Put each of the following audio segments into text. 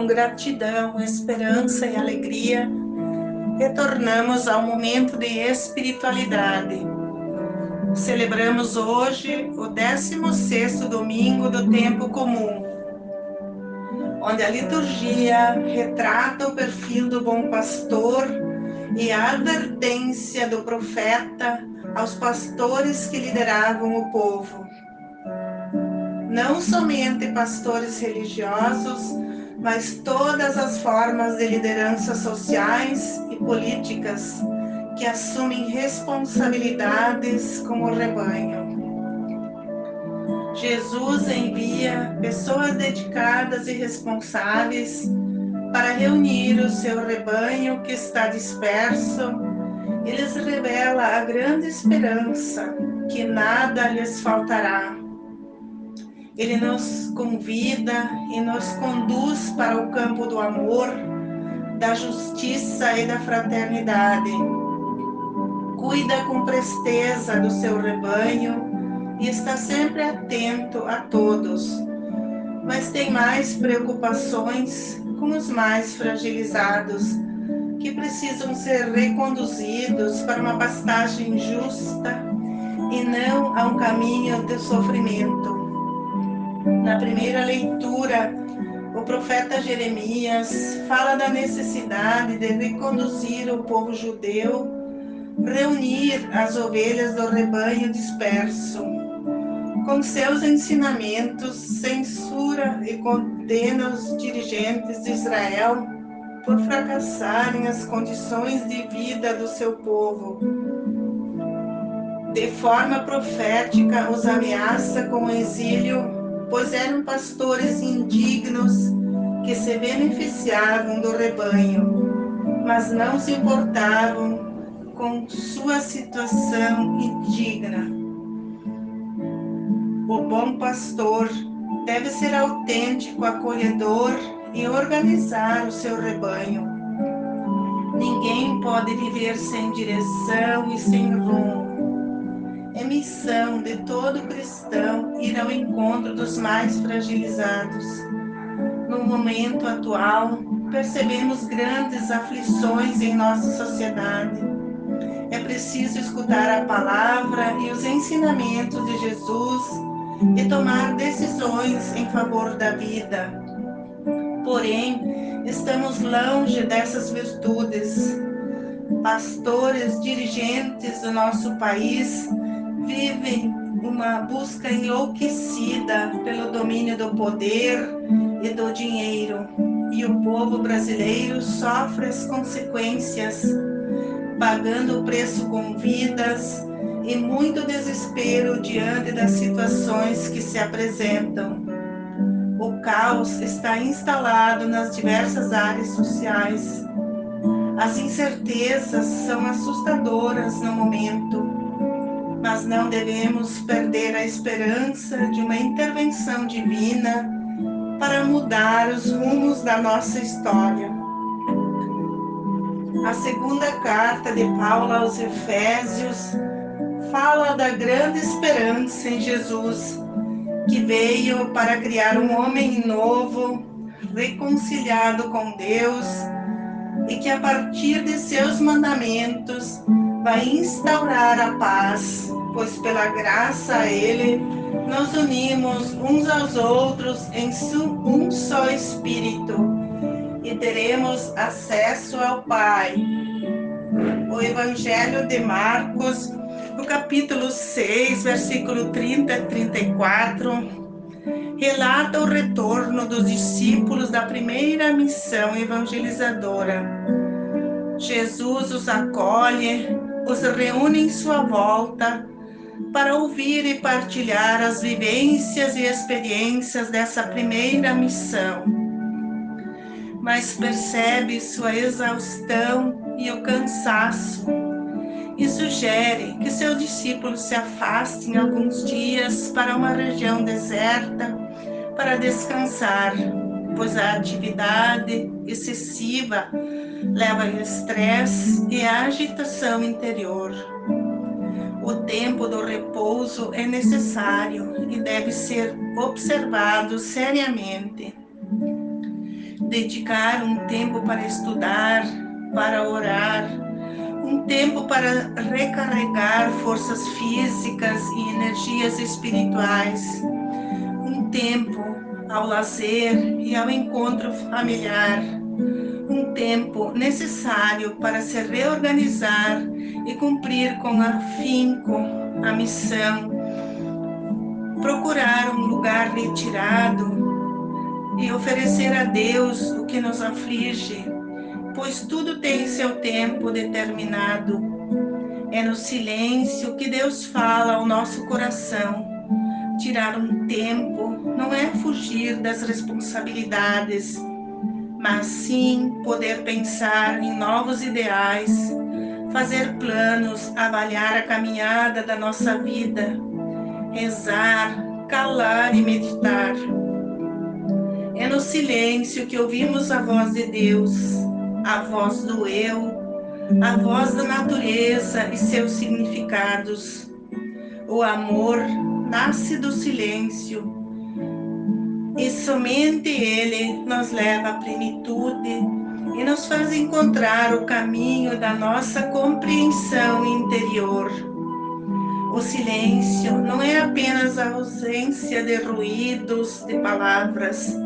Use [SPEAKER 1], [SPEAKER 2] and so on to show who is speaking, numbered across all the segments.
[SPEAKER 1] com gratidão, esperança e alegria, retornamos ao momento de espiritualidade. Celebramos hoje o 16º domingo do tempo comum, onde a liturgia retrata o perfil do bom pastor e a advertência do profeta aos pastores que lideravam o povo não somente pastores religiosos, mas todas as formas de lideranças sociais e políticas que assumem responsabilidades com o rebanho. Jesus envia pessoas dedicadas e responsáveis para reunir o seu rebanho que está disperso e lhes revela a grande esperança que nada lhes faltará ele nos convida e nos conduz para o campo do amor, da justiça e da fraternidade. Cuida com presteza do seu rebanho e está sempre atento a todos, mas tem mais preocupações com os mais fragilizados, que precisam ser reconduzidos para uma pastagem justa e não a um caminho de sofrimento. Na primeira leitura, o profeta Jeremias fala da necessidade de reconduzir o povo judeu, reunir as ovelhas do rebanho disperso. Com seus ensinamentos, censura e condena os dirigentes de Israel por fracassarem as condições de vida do seu povo. De forma profética, os ameaça com o exílio pois eram pastores indignos que se beneficiavam do rebanho, mas não se importavam com sua situação indigna. O bom pastor deve ser autêntico, acolhedor e organizar o seu rebanho. Ninguém pode viver sem direção e sem rumo missão de todo cristão ir ao encontro dos mais fragilizados. No momento atual, percebemos grandes aflições em nossa sociedade. É preciso escutar a palavra e os ensinamentos de Jesus e tomar decisões em favor da vida. Porém, estamos longe dessas virtudes. Pastores, dirigentes do nosso país uma busca enlouquecida pelo domínio do poder e do dinheiro, e o povo brasileiro sofre as consequências, pagando o preço com vidas e muito desespero diante das situações que se apresentam. O caos está instalado nas diversas áreas sociais. As incertezas são assustadoras no momento mas não devemos perder a esperança de uma intervenção divina para mudar os rumos da nossa história. A segunda carta de Paulo aos Efésios fala da grande esperança em Jesus, que veio para criar um homem novo, reconciliado com Deus, e que a partir de seus mandamentos vai instaurar a paz, pois pela graça a Ele nos unimos uns aos outros em um só Espírito e teremos acesso ao Pai. O Evangelho de Marcos, no capítulo 6, versículo 30 a 34, relata o retorno dos discípulos da primeira missão evangelizadora. Jesus os acolhe, reúne em sua volta para ouvir e partilhar as vivências e experiências dessa primeira missão. Mas percebe sua exaustão e o cansaço e sugere que seus discípulos se afastem alguns dias para uma região deserta para descansar, pois a atividade excessiva leva ao estresse e à agitação interior. O tempo do repouso é necessário e deve ser observado seriamente. dedicar um tempo para estudar, para orar, um tempo para recarregar forças físicas e energias espirituais, um tempo ao lazer e ao encontro familiar, um tempo necessário para se reorganizar e cumprir com afinco a missão, procurar um lugar retirado e oferecer a Deus o que nos aflige, pois tudo tem seu tempo determinado. É no silêncio que Deus fala ao nosso coração. Tirar um tempo não é fugir das responsabilidades, mas sim poder pensar em novos ideais, fazer planos, avaliar a caminhada da nossa vida, rezar, calar e meditar. É no silêncio que ouvimos a voz de Deus, a voz do eu, a voz da natureza e seus significados. O amor nasce do silêncio somente Ele nos leva à plenitude e nos faz encontrar o caminho da nossa compreensão interior. O silêncio não é apenas a ausência de ruídos, de palavras,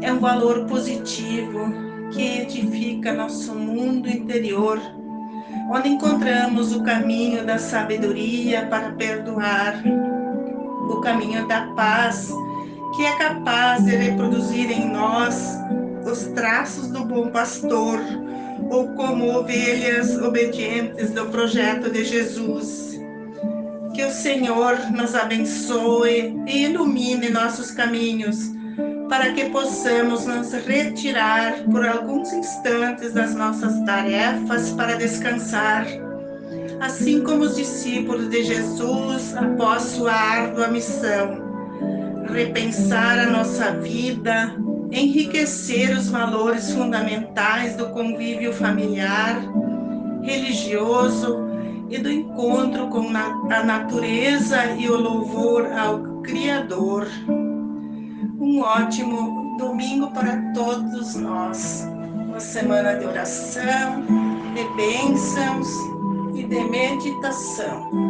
[SPEAKER 1] é um valor positivo que edifica nosso mundo interior, onde encontramos o caminho da sabedoria para perdoar, o caminho da paz, que é capaz de reproduzir em nós os traços do bom pastor, ou como ovelhas obedientes do projeto de Jesus. Que o Senhor nos abençoe e ilumine nossos caminhos para que possamos nos retirar por alguns instantes das nossas tarefas para descansar, assim como os discípulos de Jesus após sua árdua missão. Repensar a nossa vida, enriquecer os valores fundamentais do convívio familiar, religioso e do encontro com a natureza e o louvor ao Criador um ótimo domingo para todos nós. Uma semana de oração, de bênçãos e de meditação.